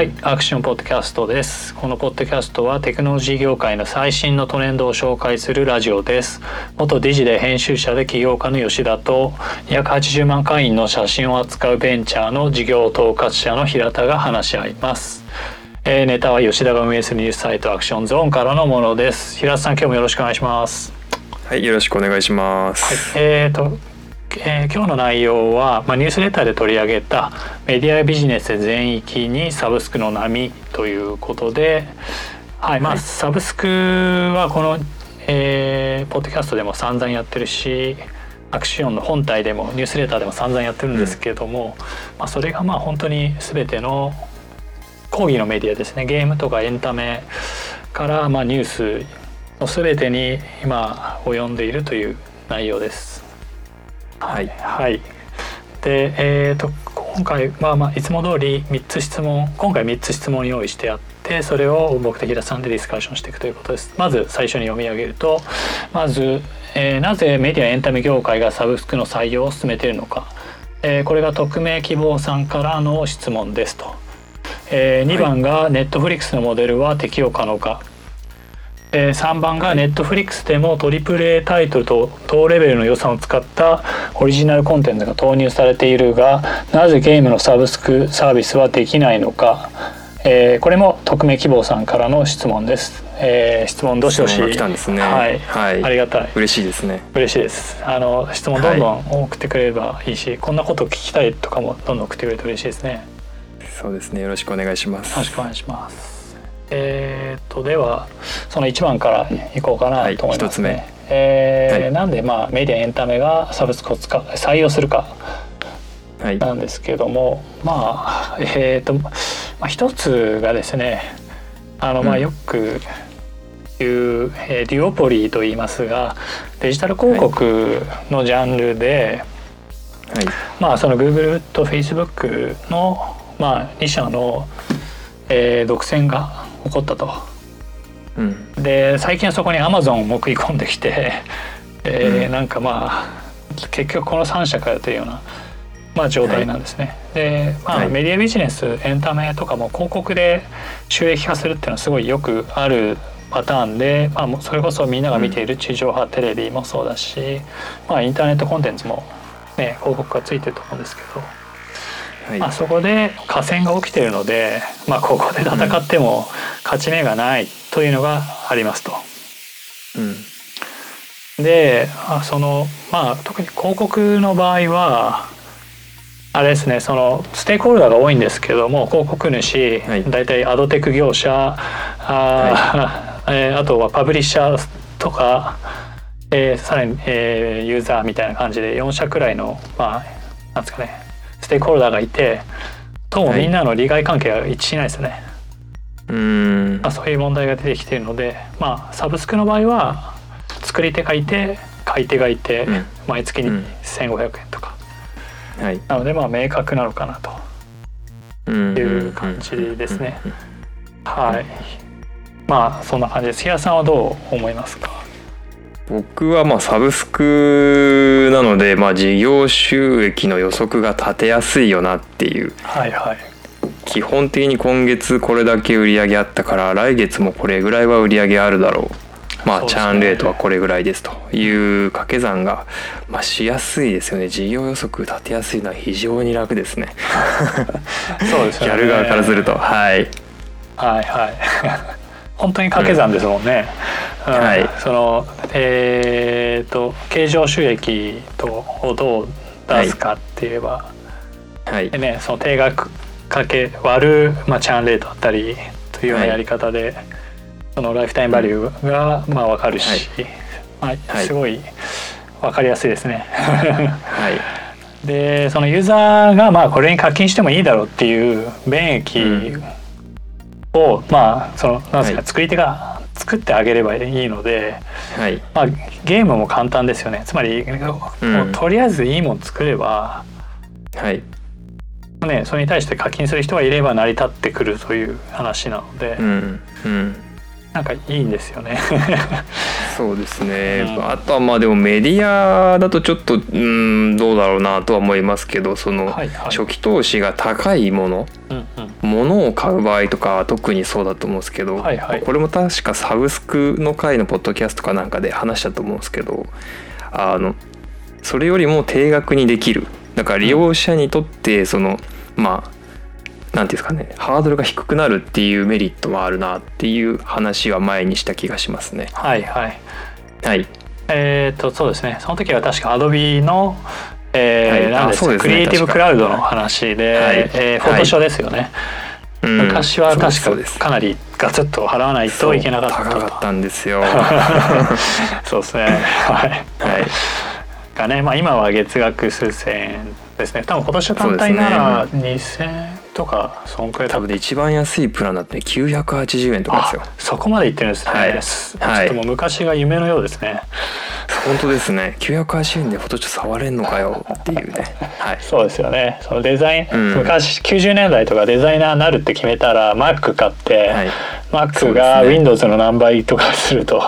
はい、アクションポッドキャストです。このポッドキャストはテクノロジー業界の最新のトレンドを紹介するラジオです。元ディジで編集者で起業家の吉田と280万会員の写真を扱うベンチャーの事業統括者の平田が話し合います。えーネタは吉田が運営するニュースサイトアクションゾーンからのものです。平田さん今日もよろしくお願いします。はい、よろしくお願いします。えーとえー今日の内容は、まあ、ニュースレターで取り上げたメディアビジネス全域にサブスクの波ということで、はいまあ、はい。サブスクはこの、えーポッドキャストでも散々やってるしアクションの本体でもニュースレターでも散々やってるんですけども、まあ、それがまあ本当に全ての講義のメディアですね。ゲームとかエンタメからまあニュースの全てに今及んでいるという内容です。はいはい、でえー、と今回まあまあいつも通り3つ質問今回3つ質問用意してあってそれを僕と平さんでディスカッションしていくということです。まず最初に読み上げるとまず、えーなぜメディアエンタメ業界がサブスクの採用を進めているのか、えーこれが匿名希望さんからの質問ですと。え2番がネットフリックスのモデルは適用可能か、えー3番がネットフリックスでも AAA タイトルと同レベルの予算を使ったオリジナルコンテンツが投入されているがなぜゲームのサブスクサービスはできないのか、えーこれも匿名希望さんからの質問です、えー質問どしどし来たんですね。はい、はい。ありがたい。嬉しいですね。嬉しいです。あの質問どんどん送ってくれればいいし、こんなこと聞きたいとかもどんどん送ってくれると嬉しいですね。そうですね。よろしくお願いします。よろしくお願いします。えー、とではその1番からいこうかなと思いますね。はい一つえーはいなんでまあメディアエンタメがサブスクを使う採用するかはい。なんですけどもまあえー、と、まあ、一つがですねあのまあうんよく言う、えーデュオポリーと言いますがデジタル広告のジャンルで、はい。まあその Google と Facebook のまあ2社の、えー独占が起こったと。うん。で最近はそこに Amazon も食い込んできて、えーうんなんかまあ結局この3社からというような、まあ、状態なんですね。で、まあはいメディアビジネスエンタメとかも広告で収益化するっていうのはすごいよくあるパターンで、まあ、それこそみんなが見ている地上波テレビもそうだし、まあ、インターネットコンテンツも、ね、広告がついてると思うんですけど。はい。まあ、そこで河川が起きているので、まあ、ここで戦っても勝ち目がないというのがありますと。うん。であそのまあ特に広告の場合はあれですねそのステークホルダーが多いんですけども広告主、はい大体アドテク業者あ,、えーあとはパブリッシャーとか、えーさらに、えーユーザーみたいな感じで4社くらいのまあなんですかねステークホルダーがいてどうもみんなの利害関係が一致しないですよね。うーん。まあ、。そういう問題が出てきているので、まあ、サブスクの場合は作り手がいて買い手がいて、うん。毎月にうん。1,500円とか、はい。なのでまあ明確なのかなと。うん。いう感じですね。うん。はい。まあそんな感じです。平さんはどう思いますか？僕はまあサブスクなので、まあ事業収益の予測が立てやすいよなっていう。はいはい。基本的に今月これだけ売り上げあったから来月もこれぐらいは売り上げあるだろう。まあ、チャーンレートはこれぐらいですという掛け算が、まあ、しやすいですよね。事業予測立てやすいのは非常に楽ですね。そうですよね。やる側からすると。はい。はいはい。本当に掛け算ですもんね、うんはい。そのえー、と経常収益とをどう出すかって言えば、はい。でねその定額かけ割る、まあ、チャーンレートだったりというようなやり方で、そのライフタイムバリューが、まあ、分かるし、まあ、はい。すごい分かりやすいですね。はい。でそのユーザーがまあこれに課金してもいいだろうっていう便益を、まあそのなんですか、はい。作り手が作ってあげればいいので、はい。まあ、ゲームも簡単ですよね。つまり、もうとりあえずいいもの作れば、はい。ね、それに対して課金する人がいれば成り立ってくるという話なので、うんうんなんかいいんですよね。そうですね、うん。あとはまあでもメディアだとちょっとうんどうだろうなとは思いますけどそのはいはい。初期投資が高いものうんうん。物を買う場合とかは特にそうだと思うんですけど、はいはい。これも確かサブスクの回のポッドキャストかなんかで話したと思うんですけどあのそれよりも定額にできる。だから利用者にとってその、まあなんていうんですかねハードルが低くなるっていうメリットもあるなっていう話は前にした気がしますね。はいはい。はい、えっ、とそうですね。その時は確か Adobe のえーはい。何ですかあそうですね。クリエイティブクラウドの話で、はいえーフォトショーですよね、うん。昔は確かかなりガツッと払わないといけなかった高かったんですよ。そうですね。はい。はい。がねまあ今は月額数千円ですね。多分今年単体なら2000円とかそんくらい多分で一番安いプランだって980円とかですよ。あそこまでいってるんですね、はい。ちょっともう昔が夢のようですね。本当ですね。980円でフォトショー触れんのかよっていうね。はい。そうですよね。そのデザイン、うん。昔90年代とかデザイナーになるって決めたら Mac 買って、はい Mac が Windows の何倍とかすると。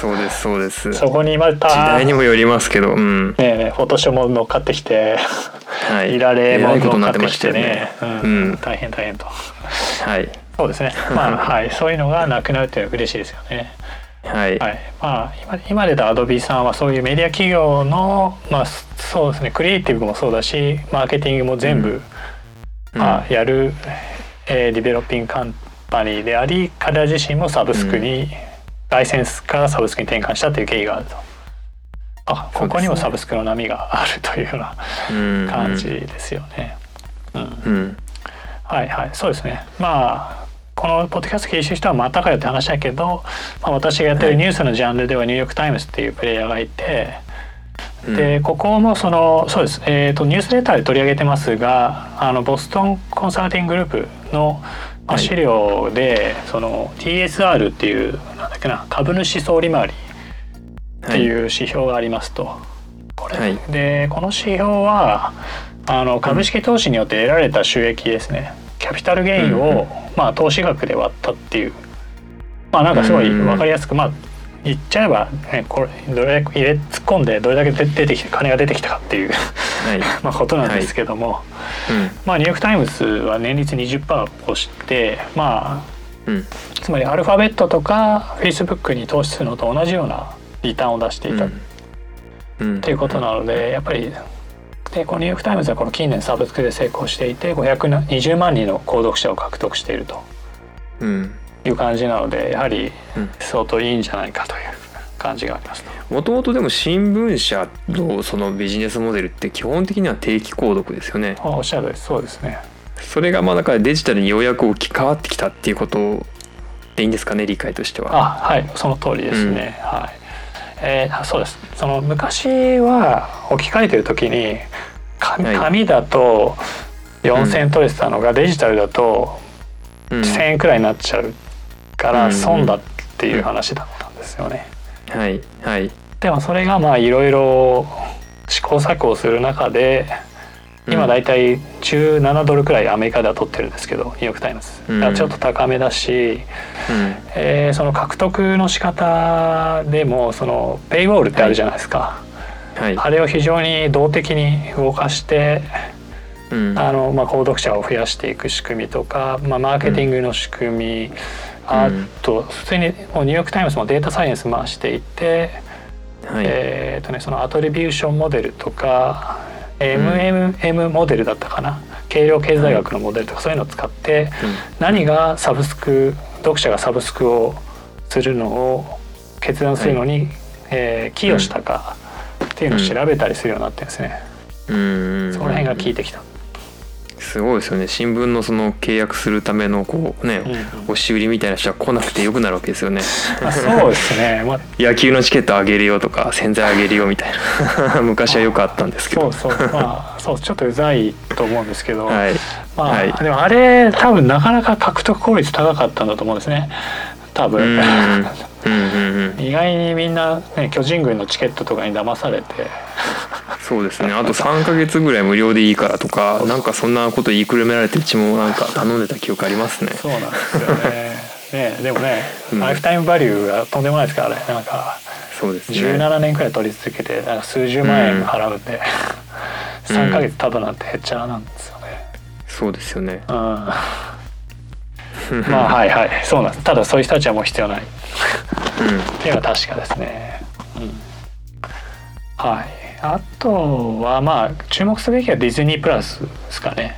そうですそうです。そこにまた時代にもよりますけどうん。ねえねえフォトショーも乗っかってきて、はい。いられも乗っかってきてね。ね。うん。うん。大変大変と。はい。そうですね。まあ はい。そういうのがなくなるっていうのは嬉しいですよね。はい。はい。まあ今今出た Adobe さんはそういうメディア企業のまあそうですね。クリエイティブもそうだしマーケティングも全部、うん。まあ、やる、えーディベロッピングカンパニーであり彼ら自身もサブスクに、ライセンスからサブスクに転換したという経緯があると。あここにもサブスクの波があるというようなうん。感じですよね。うん。うん。はいはい。そうですね。まあこのポッドキャスト聞いてる人はまたかよって話だけど、まあ、私がやってるニュースのジャンルではニューヨーク・タイムズっていうプレイヤーがいて、うん。でここもそのそうです、えー、とニュースレターで取り上げてますがあのボストンコンサルティンググループの、資料で、その TSR っていうなんだっけな株主総利回りっていう指標がありますと。これ。はい。でこの指標はあの株式投資によって得られた収益ですね、キャピタルゲインを、まあ、投資額で割ったっていう。まあなんかすごい分かりやすく、まあ言っちゃえば、ね、これどれだけ入れ突っ込んでどれだけ出出てきて金が出てきたかっていう。はい まあことなんですけども、まあニューヨーク・タイムズは年率20%を越してまあうん。うんつまりアルファベットとかフェイスブックに投資するのと同じようなリターンを出していた。っうん。ていうことなのでやっぱりでこのニューヨーク・タイムズはこの近年サブスクで成功していて520万人の購読者を獲得しているとうん。いう感じなのでやはりうん。相当いいんじゃないかという感じがありますね。もともとでも新聞社のそのビジネスモデルって基本的には定期購読ですよねあおっしゃるそうですね。それがまあだからデジタルにようやく置き換わってきたっていうことでいいんですかね理解としては。あはいその通りですね。はい。えーそうです。その昔は置き換えてる時に紙だと4,000円取れてたのがデジタルだとうん1,000円くらいになっちゃうかうんら損だっていう話だったんですよね。はいはい。でもそれがまあいろいろ試行錯誤する中で今だいたい17ドルくらいアメリカでは取ってるんですけどニューヨーク・タイムズ、うん。だからちょっと高めだし、うん。えーその獲得の仕方でもそのペイウォールってあるじゃないですか、はい。あれを非常に動的に動かしてうん。あの、まあ、購読者を増やしていく仕組みとか、まあ、マーケティングの仕組み、あと普通にもうニューヨーク・タイムズもデータサイエンス回していて、はい。えーとね、そのアトリビューションモデルとか MMM モデルだったかな？計量経済学のモデルとかそういうのを使って何がサブスク読者がサブスクをするのを決断するのに、えー寄与したかっていうのを調べたりするようになってるんですね。うん。そこら辺が効いてきた。すごいですよね。新聞のその契約するためのこうね、うんうん。押し売りみたいな人は来なくてよくなるわけですよね。まあ、そうですね。まあ。野球のチケットあげるよとか洗剤あげるよみたいな。昔はよくあったんですけど。そうそう。まあそうちょっとうざいと思うんですけど、はい。まあ、はい。でもあれ多分なかなか獲得効率高かったんだと思うんですね。多うん。分。意外にみんな、ね、巨人軍のチケットとかに騙されてそうですね。あと3ヶ月ぐらい無料でいいからとかなんかそんなこと言いくるめられてうちもなんか頼んでた記憶ありますね。そうなんですよね。ねでもね、うん。ライフタイムバリューがとんでもないですからね。なんかそうですね。17年くらい取り続けてなんか数十万円払うん。で、3ヶ月ただなんてへっちゃらなんですよね。そうですよね。うん、まあはいはい。そうなんです。ただそういう人たちはもう必要ない。っうていうのは確かですね。うん、はいあとはまあ注目すべきはディズニープラスですかね。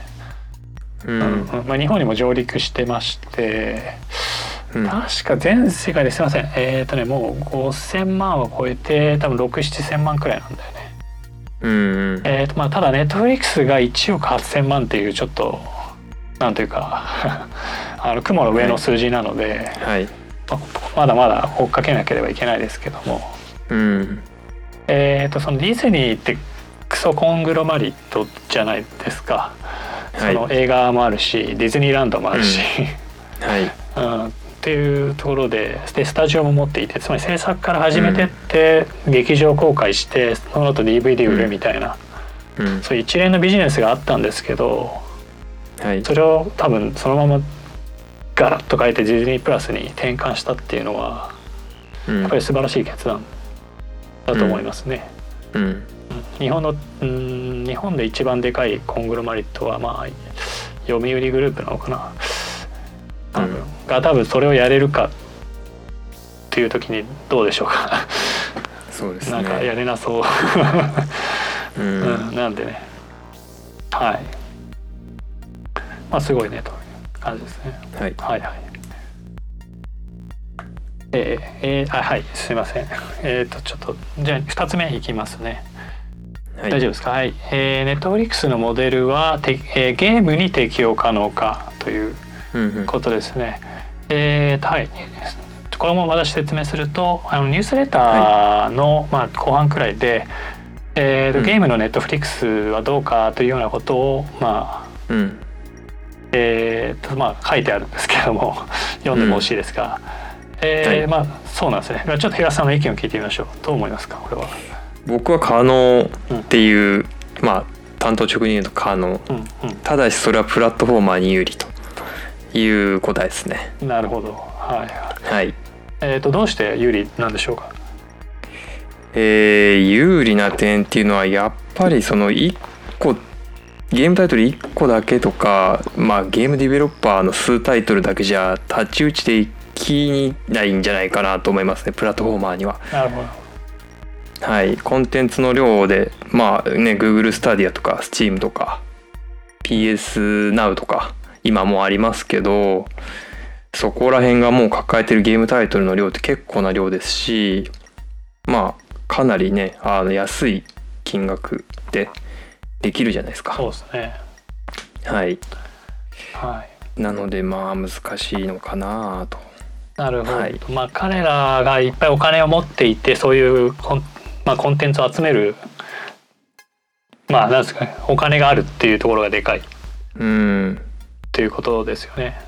んううんんまあ、日本にも上陸してまして。うん。確か全世界ですいません。えっ、とねもう5,000万は超えて多分6,7,000万くらいなんだよね。うんうん。えーとまあ、ただネットフリックスが1億8,000万っていうちょっとなんというか あの雲の上の数字なので、はい。ままだまだ追っかけなければいけないですけども、うんえー、とそのディズニーってクソコングロマリットじゃないですか、はい。その映画もあるしディズニーランドもあるし、はい。うん。っていうところででスタジオも持っていてつまり制作から始めてって、劇場公開してその後 DVD 売るみたいな、うん。そういう一連のビジネスがあったんですけどはい。それを多分そのままガラッと変えてディズニープラスに転換したっていうのはうん。やっぱり素晴らしい決断だと思いますね。うん。うん。日本のうん日本で一番でかいコングロマリットはまあ読売グループなのかな。多分、うん。が多分それをやれるかっていう時にどうでしょうか。そうですなんかやねれなそう、ううんん、なんでね。はい。まあすごいねという感じですね。はい。はいはいえーえーあはいすいません。えっ、とちょっとじゃあ2つ目いきますね。はい。大丈夫ですか？はい、えー、ネットフリックスのモデルはて、えーゲームに適用可能かといううんうん。ことですね。えーとはい。これも私説明するとあのニュースレターの、まあ、後半くらいで、えーとうん。ゲームのネットフリックスはどうかというようなことを、まあうん。えーとまあ、書いてあるんですけども 読んでもほしいですが、えーはいまあそうなんですね。ちょっと東さんの意見を聞いてみましょう。どう思いますかこれは。僕は可能っていう、まあ担当直入に言うと可能。うんただしそれはプラットフォーマーに有利という答えですね。うん、なるほど、はいはい。はい。えー、とどうして有利なんでしょうか？えー有利な点っていうのはやっぱりその1個ゲームタイトル1個だけとか、まあ、ゲームディベロッパーの数タイトルだけじゃ太刀打ちできないんじゃないかなと思いますねプラットフォーマーには。なるほど。はい、コンテンツの量でまあね Google スタディアとか Steam とか PS Now とか今もありますけどそこら辺がもう抱えてるゲームタイトルの量って結構な量ですしまあかなりねあの安い金額でできるじゃないですか。そうですね。はい。はい。なのでまあ難しいのかなとなるほど、はい。まあ彼らがいっぱいお金を持っていてそういうコン,、まあ、コンテンツを集めるまあなんですかねお金があるっていうところがでかい。っうん。ていうことですよね。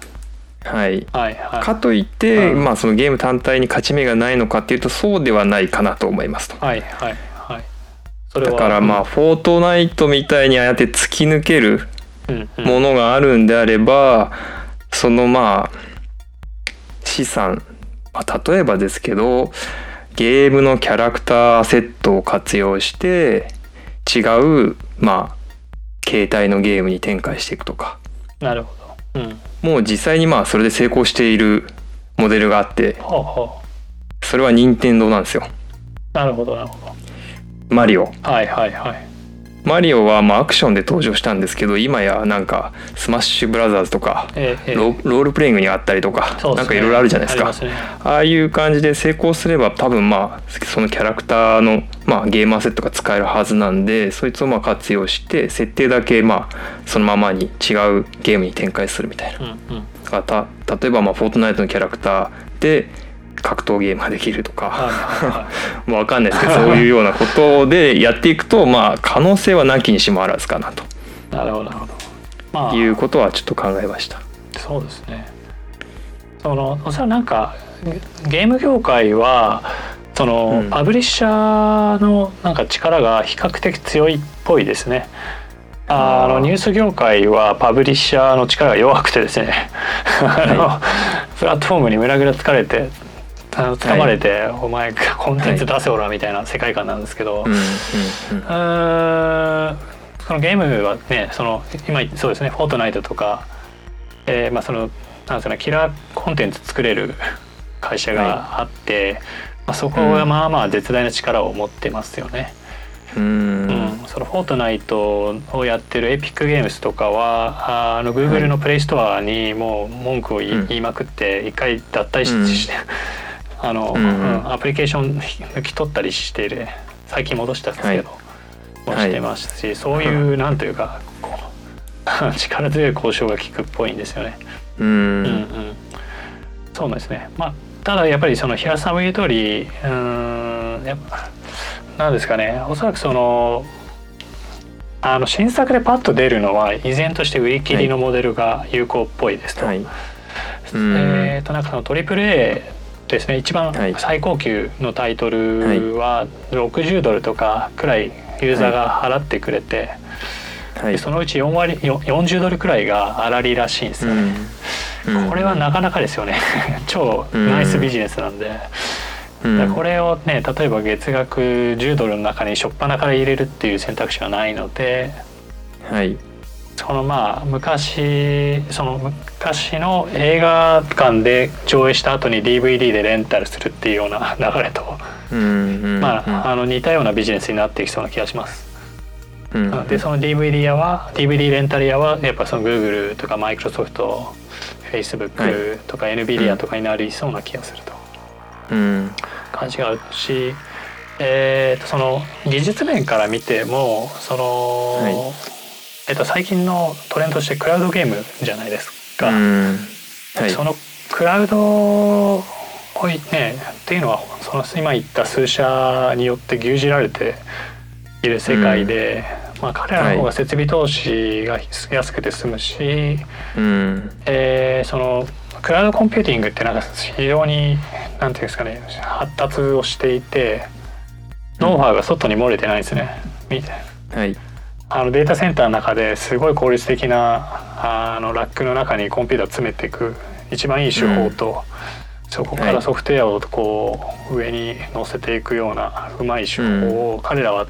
はい。はいはい。かといって、うん。まあそのゲーム単体に勝ち目がないのかっていうとそうではないかなと思いますと。はいはいはい。それはだからまあフォートナイトみたいにああやって突き抜けるうんうん。ものがあるんであれば、そのまあ資産、まあ、例えばですけどゲームのキャラクターセットを活用して違うまあ携帯のゲームに展開していくとか。なるほど。うん。もう実際にまあそれで成功しているモデルがあってほうほそれは任天堂なんですよ。うなるほどなるほど。マリオ。はいはいはいマリオはまあアクションで登場したんですけど今やなんかスマッシュブラザーズとかええええ。ロロールプレイングにあったりとか、ね。なんかいろいろあるじゃないですか。ね。ああいう感じで成功すれば多分まあそのキャラクターの、まあ、ゲーマーセットが使えるはずなんでそいつをまあ活用して設定だけまあそのままに違うゲームに展開するみたいな。うんうん。例えばまあフォートナイトのキャラクターで格闘ゲームができるとはいかはいは もうわかんないですけどそういうようなことでやっていくとまあ可能性はなきにしもあらずかなと。いなるほどなるほど。まあ。いうことはちょっと考えました。そうですね。そのおそらくなんかゲゲーム業界はその、うん。パブリッシャーのなんか力が比較的強いっぽいですね。あのニュース業界はパブリッシャーの力が弱くてですね、あのプラットフォームに胸ぐらつかれて掴まれて、お前コンテンツ出せおらみたいな世界観なんですけど、うんうんうん。そのゲームはねその今そうですね「フォートナイト」とか、えーまあ、そのなんですかねキラーコンテンツ作れる会社があって、まあ、そこはまあまあ絶大な力を持ってますよね。うん。うん。そのフォートナイトをやってるエピックゲームスとかはああの Google のプレイストアにもう文句を言い,、まくって一回脱退し,、うん。してあの、うんうん。うんアプリケーション抜き取ったりしてる最近戻したんですけど、もはい。してますしそういうなんというかこう 力強い交渉が効くっぽいんですよね。ううんんうん、そうなんですね。まあただやっぱりその平さんも言う通りうーんやっぱなんですかね。おそらくそのあの新作でパッと出るのは依然として売り切りのモデルが有効っぽいですと。はい。うん。えー、となんかその AAA ですね。一番はい。最高級のタイトルは60ドルとかくらいユーザーが払ってくれて、はい。でそのうち4割よ40ドルくらいが粗利らしいんですよ。ね。うん。これはなかなかですよね。超ナイスビジネスなんで、うん。これをね例えば月額10ドルの中に初っ端から入れるっていう選択肢はないので。はいそのまあ昔その昔の映画館で上映した後に DVD でレンタルするっていうような 流れと、まあ、あの似たようなビジネスになっていきそうな気がします。うんでその DVD 屋は DVD レンタル屋はやっぱその Google とか Microsoft、Facebook とか NVIDIA とかになりそうな気がすると。うん。感じがあるし、えーとその技術面から見てもその、はいえっと最近のトレンドとしてクラウドゲームじゃないですか。うん。はい。そのクラウドをねっていうのはその今言った数社によって牛耳られている世界で、まあ、彼らの方が設備投資が安くて済むし、うん。えーそのクラウドコンピューティングってなんか非常になんていうんですかね発達をしていてノウハウが外に漏れてないんですね。みはいあのデータセンターの中ですごい効率的なあのラックの中にコンピューター詰めていく一番いい手法と、そこかはい。らソフトウェアをこう上に乗せていくようなうまい手法を彼らは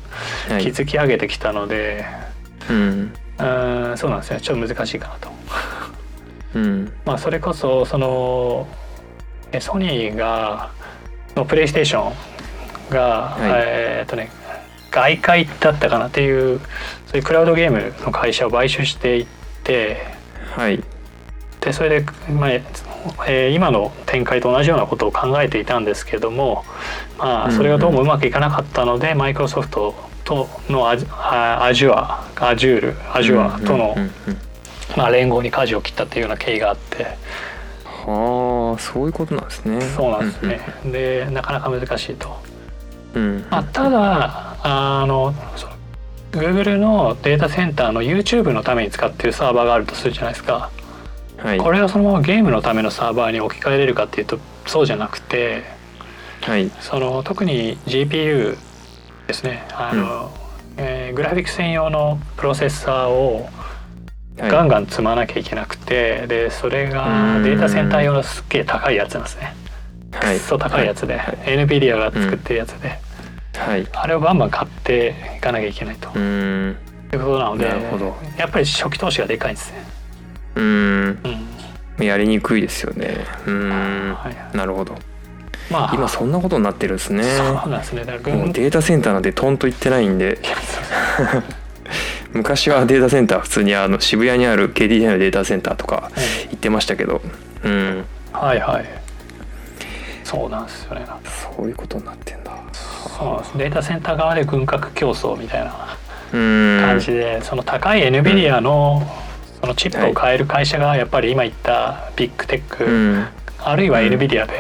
はい。築き上げてきたので、うん。うん、そうなんですねちょっと難しいかなと。うん。まあ、それこそそのえソニーがのプレイステーションが、はい。えーっとね外界だったかなっていうそういうクラウドゲームの会社を買収していってはいでそれで、まあえー今の展開と同じようなことを考えていたんですけども、まあ、それがどうもうまくいかなかったので、マイクロソフトとのアジュアアジュールアジュアとの、まあ、連合に舵を切ったっていうような経緯があって。はあそういうことなんですねそうなんですね。でなかなか難しいと。うんうんまあ、ただあのその Google のデータセンターの YouTube のために使ってるサーバーがあるとするじゃないですか。はい。これがそのままゲームのためのサーバーに置き換えれるかっていうとそうじゃなくてはい。その特に GPU ですね。あの、えーグラフィック専用のプロセッサーをはい。ガンガン積まなきゃいけなくてでそれがうん。データセンター用のすっげえ高いやつなんですね。はい。くっそ高いやつで、はい。NVIDIA が作ってるやつで、はい。あれをバンバン買っていかなきゃいけないと。うーん。いうことなのでなるほど。やっぱり初期投資がでかいんですね。うーん。うん。やりにくいですよね。うーん。はいなるほど。まあ。今そんなことになってるんですね。そうなんですね。だから軍もうデータセンターなんてトンと行ってないんで。昔はデータセンター普通にあの渋谷にある KDDI のデータセンターとか行ってましたけど。うん。はいはい。そうなんですよね。そういうことになってんだそデータセンター側で軍拡競争みたいな感じで、その高い NVIDIA のそのチップを買える会社がやっぱり今言ったビッグテック、うん。あるいは NVIDIA で、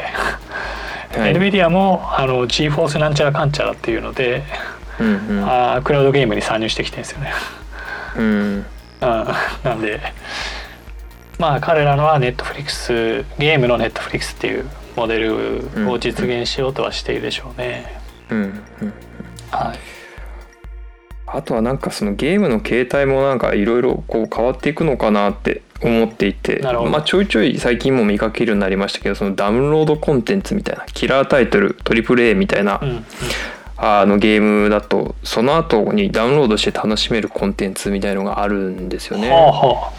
はい。NVIDIA もあの GForce なんちゃらかんちゃらっていうので、うんうん。あークラウドゲームに参入してきてるんですよね。うん。うん、なんでまあ彼らのはネットフリックスゲームのネットフリックスっていうモデルを実現しようとはしているでしょうね。うんうんはい、あとはなんかそのゲームの形態もなんかいろいろこう変わっていくのかなって思っていてまあちょいちょい最近も見かけるようになりましたけどそのダウンロードコンテンツみたいなキラータイトルトリプル A みたいな、うんうん。あのゲームだとその後にダウンロードして楽しめるコンテンツみたいのがあるんですよね。はあは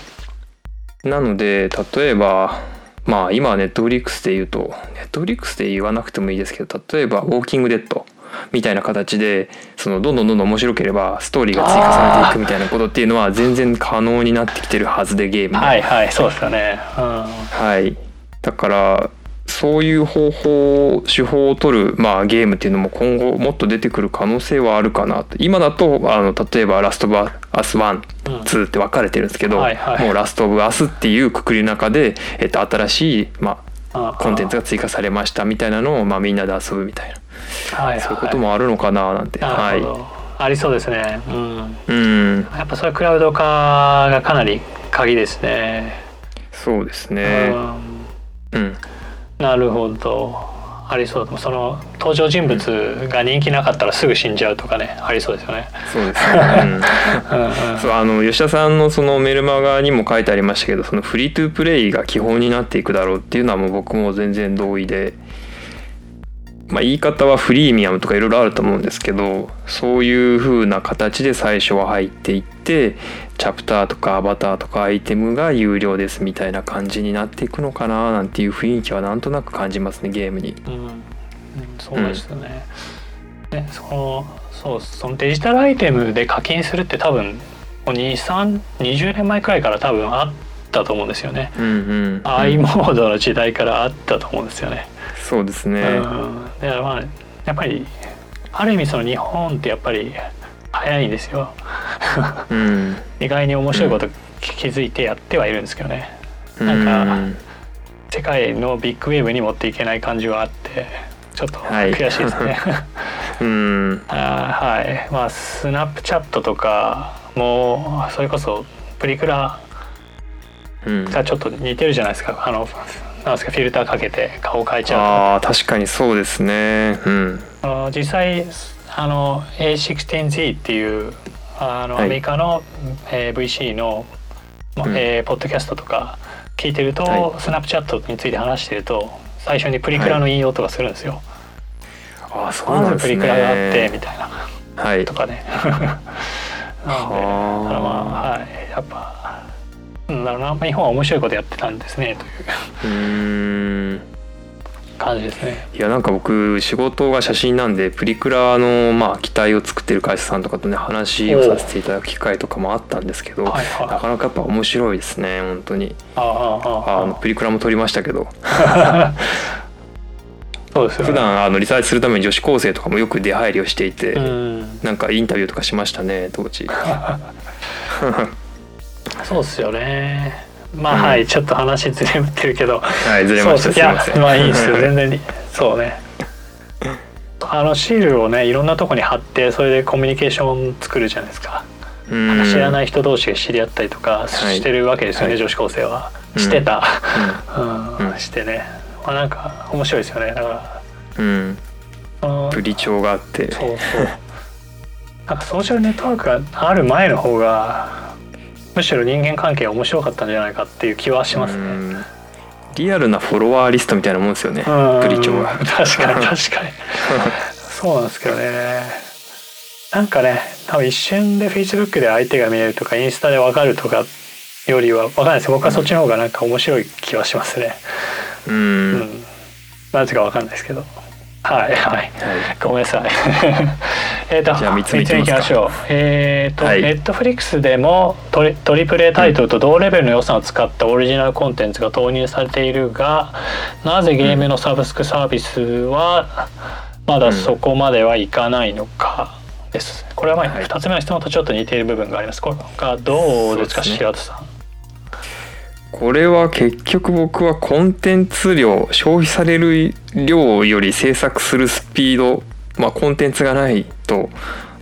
なので例えばまあ今はネットフリックスで言うとネットフリックスで言わなくてもいいですけど例えば「ウォーキングデッド」みたいな形でそのどんどんどんどん面白ければストーリーが追加されていくみたいなことっていうのは全然可能になってきてるはずでゲームはいはい。そうですよねうんはい、だからそういう方法手法を取る、まあ、ゲームっていうのも今後もっと出てくる可能性はあるかなと。今だとあの例えば「ラストオブアス1」うん。2って分かれてるんですけど、はいはいもう「ラスト・オブ・アス」っていうくくりの中で、えっと、新しい、まあ、あコンテンツが追加されましたみたいなのを、まあ、みんなで遊ぶみたいな、はいはい。そういうこともあるのかななんて、なるほど、ありそうですね。うん。うん。やっぱそれクラウド化がかなり鍵ですね、そうですうねん。うん。なるほどありそうその登場人物が人気なかったらすぐ死んじゃうとかねありそうですよね。そうですね、そう あの吉田さんのそのメルマガにも書いてありましたけどそのフリートゥープレイが基本になっていくだろうっていうのはもう僕も全然同意で、まあ、言い方はフリーミアムとかいろいろあると思うんですけどそういう風な形で最初は入っていってチャプターとかアバターとかアイテムが有料ですみたいな感じになっていくのかななんていう雰囲気はなんとなく感じますねゲームに。うんうんそうですよね。ねそのそうそのデジタルアイテムで課金するって多分もう2320年前くらいから多分あったと思うんですよね。うんうん、i モードの時代からあったと思うんですよね。そうですね。うん、だからまあやっぱりある意味その日本ってやっぱり早いんですよ。うん意外に面白いこと気気づいてやってはいるんですけどね。なんかうん世界のビッグウェーブに持っていけない感じはあってちょっとはい悔しいですね。うん あーはいまあスナップチャットとかもそれこそプリクラうんがちょっと似てるじゃないですかあのなんですかフィルターかけて顔変えちゃうとああ確かにそうですね。うん。あの実際あの A16Z っていうあのはい。アメリカの、えー VC の、まうん。えーポッドキャストとか聞いてると、はスナップチャットについて話してると最初にプリクラの引用とかするんですよ。ああそうなんですね。プリクラがあってみたいな。はい。とかね。なのでだからまあはい。やっぱなんだろうなまあ日本は面白いことやってたんですねという。うーん。感じですね。いやなんか僕仕事が写真なんでプリクラのまあ機体を作ってる会社さんとかとね話をさせていただく機会とかもあったんですけど、はいはい。なかなかやっぱ面白いですね本当に。あああああのプリクラも撮りましたけど。そうですよね。普段あのリサーチするために女子高生とかもよく出入りをしていて、うん。なんかインタビューとかしましたね当時 そうですよね。まあ、うん。はいちょっと話ずれてるけど。はいずれました。す。ません。まあいいですよ。全然そうね。あのシールをねいろんなとこに貼ってそれでコミュニケーション作るじゃないですか、うん。知らない人同士が知り合ったりとかはい。してるわけですよね、はい。女子高生は、うん。してた、うん。うん。うん。してね、まあ、なんか面白いですよね。だから。うん。あの。プリ帳があって。そうそう。なんかソーシャルネットワークがある前の方がむしろ人間関係が面白かったんじゃないかっていう気はしますね。うん。リアルなフォロワーリストみたいなもんですよね。うん。プリ帳は。確かに 確かに。そうなんですけどね。なんかね多分一瞬で Facebook で相手が見えるとかインスタで分かるとかよりは分かんないです。僕はそっちの方がなんか面白い気はしますね。ううん。んなぜか分かんないですけど。はい。はい。ごめんなさいえっとじゃあ三つ目いきましょうえっ、と、はいネットフリックスでもトリトリプル A タイトルと同レベルの予算を使ったオリジナルコンテンツが投入されているがなぜゲームのサブスクサービスはまだそこまではいかないのかです。これはまあはい2つ目の質問とちょっと似ている部分があります。これがどうですかすね白田さん。これは結局僕はコンテンツ量消費される量より制作するスピードまあコンテンツがないと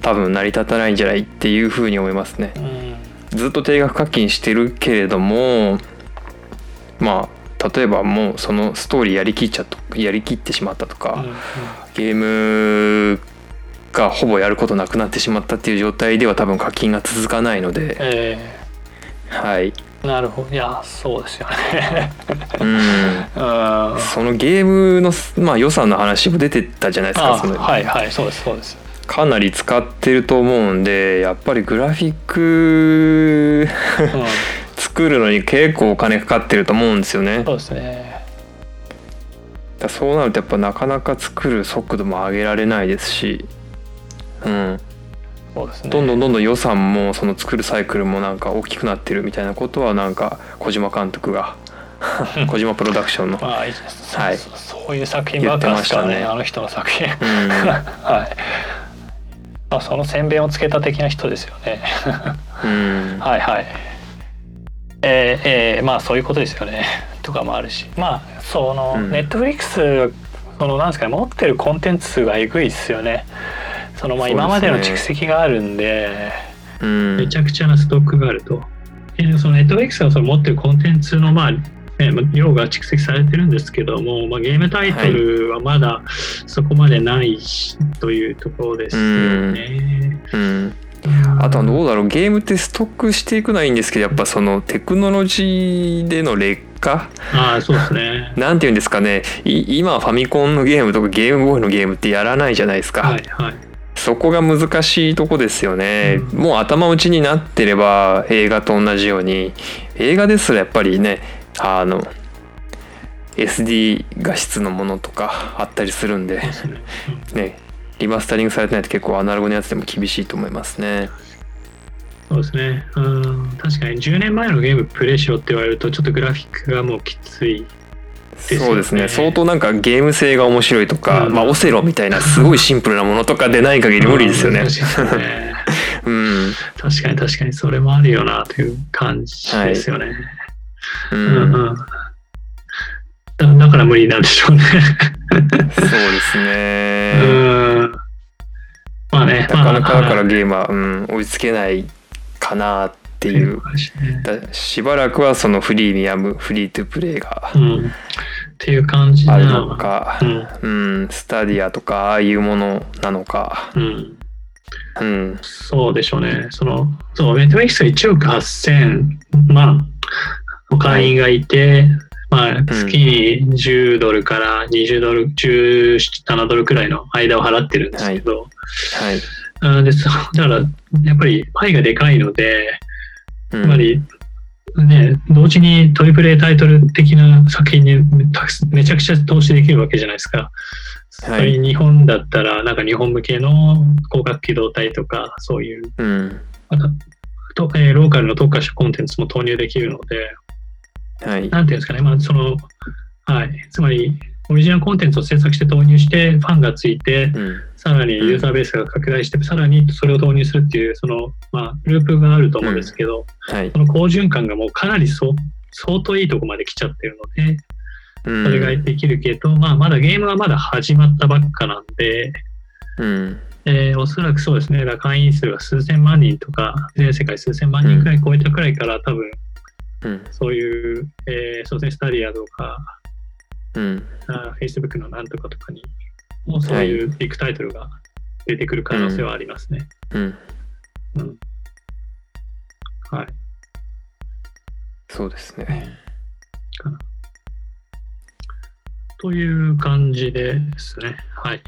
多分成り立たないんじゃないっていうふうに思いますね。うんずっと定額課金してるけれどもまあ例えばもうそのストーリーやりきっちゃっやりきってしまったとか、うんうん。ゲームがほぼやることなくなってしまったっていう状態では多分課金が続かないので、えはい、ーなるほど。いやそうですよね。うん、うん。そのゲームの、まあ、予算の話も出てたじゃないですかあそのはいはい。そうですそうですかなり使ってると思うんでやっぱりグラフィックうん。作るのに結構お金かかってると思うんですよね。そうですね。だそうなるとやっぱなかなか作る速度も上げられないですし、うん、そうですね。どんどんどんどん予算もその作るサイクルもなんか大きくなってるみたいなことはなんか小島監督が 小島プロダクションの、まあいいはい。そういう作品ばっかりですからね。言ってましたね。あの人の作品。うん。はい。まあその宣伝をつけた的な人ですよね。うん。はいはい。えーえーまあそういうことですよね。とかもあるし。まあその、うん。ネットフリックスそのなんですかね持ってるコンテンツ数がえぐいっすよね。そのまあ今までの蓄積があるんでうん。めちゃくちゃなストックがあると。でそのネットフリックスがその持ってるコンテンツの、まあね、量が蓄積されてるんですけども、まあ、ゲームタイトルはまだそこまでないしというところですよね。うん。あとはどうだろうゲームってストックしていくのはいいんですけどやっぱそのテクノロジーでの劣化？ああそうですね。なんていうんですかね。い今ファミコンのゲームとかゲームボーイのゲームってやらないじゃないですか、はいはい。そこが難しいとこですよね、うん。もう頭打ちになってれば映画と同じように。映画ですらやっぱりねあの SD 画質のものとかあったりするんで ね。リマスタリングされてないと結構アナログのやつでも厳しいと思いますねそうですね。うん確かに10年前のゲームプレイしろって言われるとちょっとグラフィックがもうきつい。ねそうですね相当なんかゲーム性が面白いとか、うんまあオセロみたいなすごいシンプルなものとかでない限り無理ですよね うん確かに確かにそれもあるよなという感じですよね。ううんんうんだだから無理なんでしょうね。そうですうねん。まあね。なかなかだかまあらゲームは、うん、追いつけないかなっていうだしばらくはそのフリーミアムフリートゥプレイがうん。っていう感じなのかう、ん。うん、スタディアとかああいうものなのか、うん。うん、そうでしょうね。その、そう、ネットフリックスが1億8000万の会員がいて、まあ、月に10ドルから20ドル、17ドルくらいの間を払ってるんですけど、はい、あでそう だから、やっぱりパイがでかいので、うん。つまり、ね、同時にトリプル A タイトル的な作品にめちゃくちゃ投資できるわけじゃないですか。それに日本だったら、なんか日本向けの広角機動隊とか、そういう、うん。またとえーローカルの特化したコンテンツも投入できるので、はい。なんていうんですかね、まあ、その、はい、つまり、オリジナルコンテンツを制作して投入して、ファンがついて、うん。さらにユーザーベースが拡大して、さらにそれを投入するっていう、その、まあ、ループがあると思うんですけど、はい。その好循環がもうかなり相当いいとこまで来ちゃってるので、うん。それができるけど、まあ、まだゲームはまだ始まったばっかなんで、うん。えーおそらくそうですね、だから会員数が数千万人とか、全世界数千万人くらい超えたくらいから、多分うんそういう、えー、そうですね、スタディアとか、うんあ Facebook のなんとかとかに、もうそういうビッグタイトルが出てくる可能性はありますね。うんうん。はい。そうですねかな。という感じですね。はい。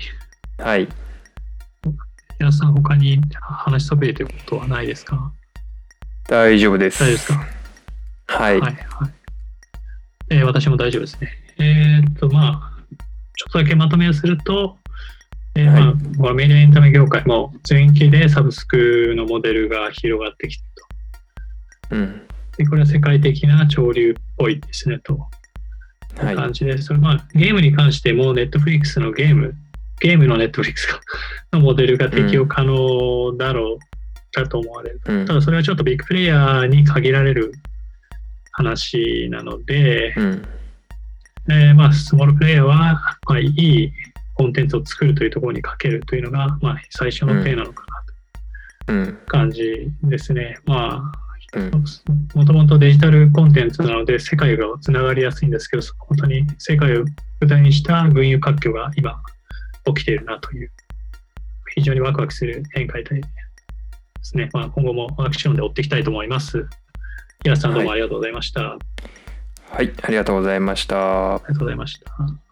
はい皆さん、他に話しそびれてることはないですか？大丈夫です大丈夫ですか？はいはい、はい。えー私も大丈夫ですね。えーっと、まあ、ちょっとだけまとめをすると、えーまあはいまあメディアエンタメ業界も前期でサブスクのモデルが広がってきてるうんと。で、これは世界的な潮流っぽいですね、と。はい感じで、それまあゲームに関しても、ネットフリックスのゲーム、ゲームのネットフリックス のモデルが適用可能だろう、だと思われる。うんただそれはちょっとビッグプレイヤーに限られる話なので、うんえーまあ、スモールプレイヤーは、まあ、いいコンテンツを作るというところにかけるというのが、まあ、最初の手なのかなうんという感じですね。まうんあ、もともとデジタルコンテンツなので世界がつながりやすいんですけど、本当に世界を舞台にした群雄割拠が今起きているなという非常にワクワクする展開ですね。まあ、今後もアクションで追っていきたいと思います。平瀬さんどうもありがとうございました。あはい、ありがとうございました。りがとうございました。